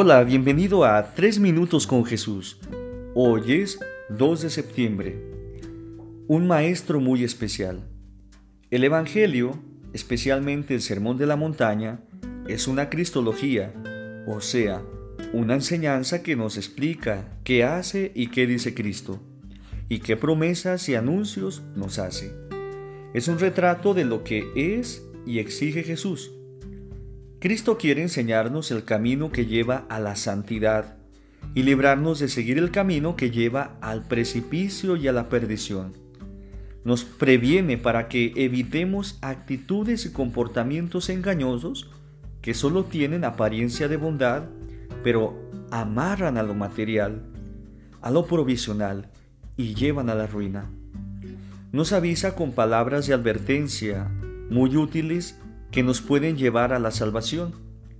Hola, bienvenido a 3 Minutos con Jesús. Hoy es 2 de septiembre. Un maestro muy especial. El Evangelio, especialmente el Sermón de la Montaña, es una cristología, o sea, una enseñanza que nos explica qué hace y qué dice Cristo, y qué promesas y anuncios nos hace. Es un retrato de lo que es y exige Jesús Cristo quiere enseñarnos el camino que lleva a la santidad y librarnos de seguir el camino que lleva al precipicio y a la perdición. Nos previene para que evitemos actitudes y comportamientos engañosos que solo tienen apariencia de bondad, pero amarran a lo material, a lo provisional y llevan a la ruina. Nos avisa con palabras de advertencia muy útiles que nos pueden llevar a la salvación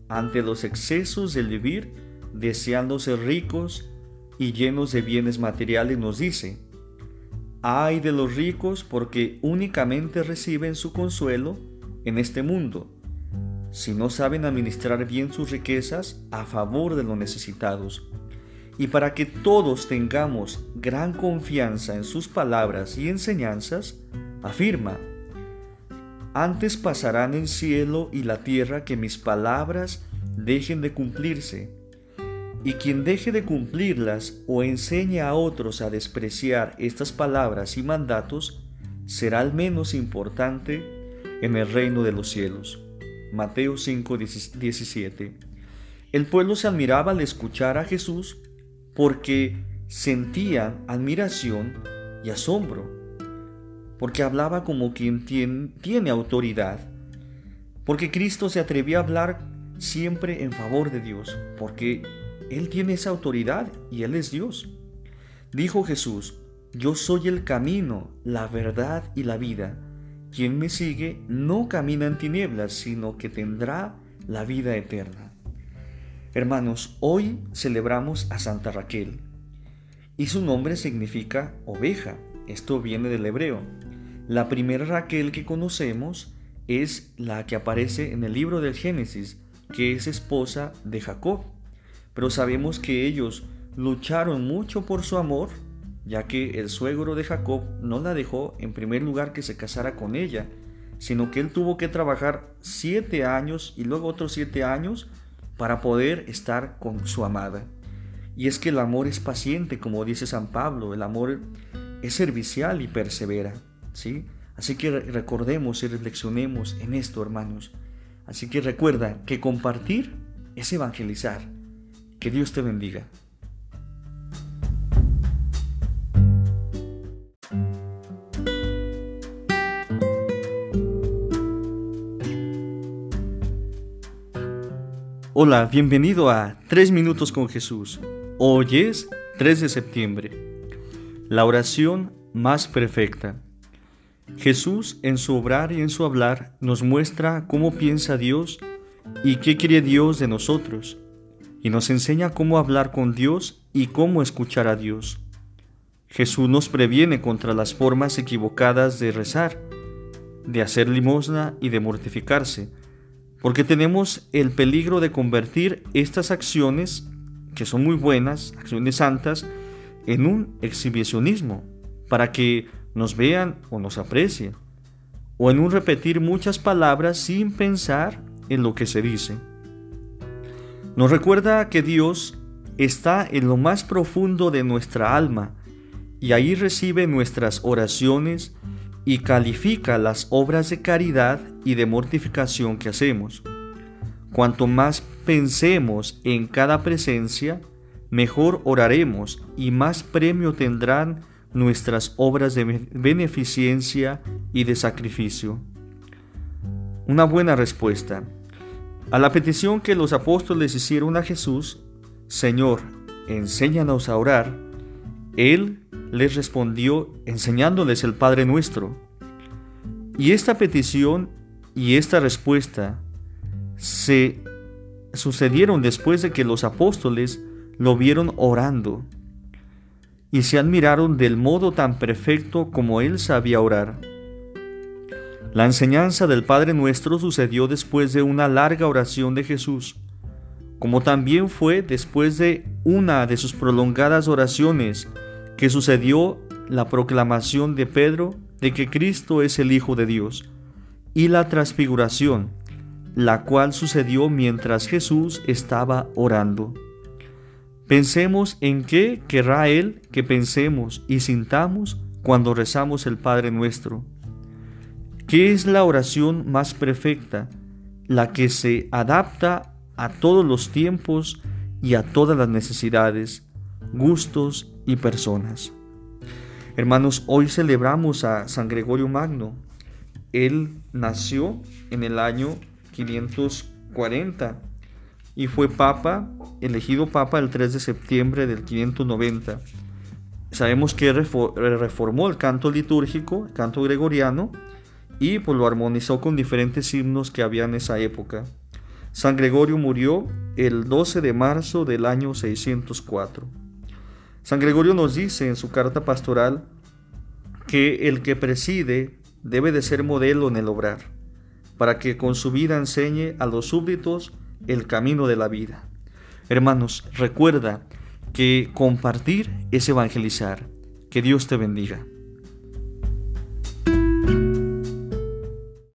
ante los excesos del vivir deseando ser ricos y llenos de bienes materiales nos dice, ay de los ricos porque únicamente reciben su consuelo en este mundo, si no saben administrar bien sus riquezas a favor de los necesitados. Y para que todos tengamos gran confianza en sus palabras y enseñanzas, afirma, antes pasarán el cielo y la tierra que mis palabras dejen de cumplirse. Y quien deje de cumplirlas o enseñe a otros a despreciar estas palabras y mandatos, será el menos importante en el reino de los cielos. Mateo 5, 17. El pueblo se admiraba al escuchar a Jesús porque sentía admiración y asombro porque hablaba como quien tiene, autoridad, porque Cristo se atrevió a hablar siempre en favor de Dios, porque Él tiene esa autoridad y Él es Dios. Dijo Jesús, yo soy el camino, la verdad y la vida. Quien me sigue no camina en tinieblas, sino que tendrá la vida eterna. Hermanos, hoy celebramos a Santa Raquel y su nombre significa oveja. Esto viene del hebreo. La primera Raquel que conocemos es la que aparece en el libro del Génesis, que es esposa de Jacob. Pero sabemos que ellos lucharon mucho por su amor, ya que el suegro de Jacob no la dejó en primer lugar que se casara con ella, sino que él tuvo que trabajar siete años y luego otros siete años para poder estar con su amada. Y es que el amor es paciente, como dice San Pablo, el amor es servicial y persevera. Así que recordemos y reflexionemos en esto, hermanos. Así que recuerda que compartir es evangelizar. Que Dios te bendiga. Hola, bienvenido a 3 minutos con Jesús. Hoy es 3 de septiembre. La oración más perfecta. Jesús en su obrar y en su hablar nos muestra cómo piensa Dios y qué quiere Dios de nosotros, y nos enseña cómo hablar con Dios y cómo escuchar a Dios. Jesús nos previene contra las formas equivocadas de rezar, de hacer limosna y de mortificarse, porque tenemos el peligro de convertir estas acciones, que son muy buenas, acciones santas, en un exhibicionismo, para que nos vean o nos aprecien, o en un repetir muchas palabras sin pensar en lo que se dice. Nos recuerda que Dios está en lo más profundo de nuestra alma y ahí recibe nuestras oraciones y califica las obras de caridad y de mortificación que hacemos. Cuanto más pensemos en cada presencia, mejor oraremos y más premio tendrán nuestras obras de beneficencia y de sacrificio? Una buena respuesta. A la petición que los apóstoles hicieron a Jesús, Señor, enséñanos a orar, Él les respondió enseñándoles el Padre nuestro. Y esta petición y esta respuesta se sucedieron después de que los apóstoles lo vieron orando y se admiraron del modo tan perfecto como él sabía orar. La enseñanza del Padre Nuestro sucedió después de una larga oración de Jesús, como también fue después de una de sus prolongadas oraciones que sucedió la proclamación de Pedro de que Cristo es el Hijo de Dios y la transfiguración, la cual sucedió mientras Jesús estaba orando. Pensemos en qué querrá Él que pensemos y sintamos cuando rezamos el Padre nuestro. ¿Qué es la oración más perfecta? La que se adapta a todos los tiempos y a todas las necesidades, gustos y personas. Hermanos, hoy celebramos a San Gregorio Magno. Él nació en el año 540 y fue papa, elegido papa el 3 de septiembre del 590. Sabemos que reformó el canto litúrgico, el canto gregoriano, y pues lo armonizó con diferentes himnos que había en esa época. San Gregorio murió el 12 de marzo del año 604. San Gregorio nos dice en su carta pastoral que el que preside debe de ser modelo en el obrar, para que con su vida enseñe a los súbditos el camino de la vida. Hermanos, recuerda que compartir es evangelizar. Que Dios te bendiga.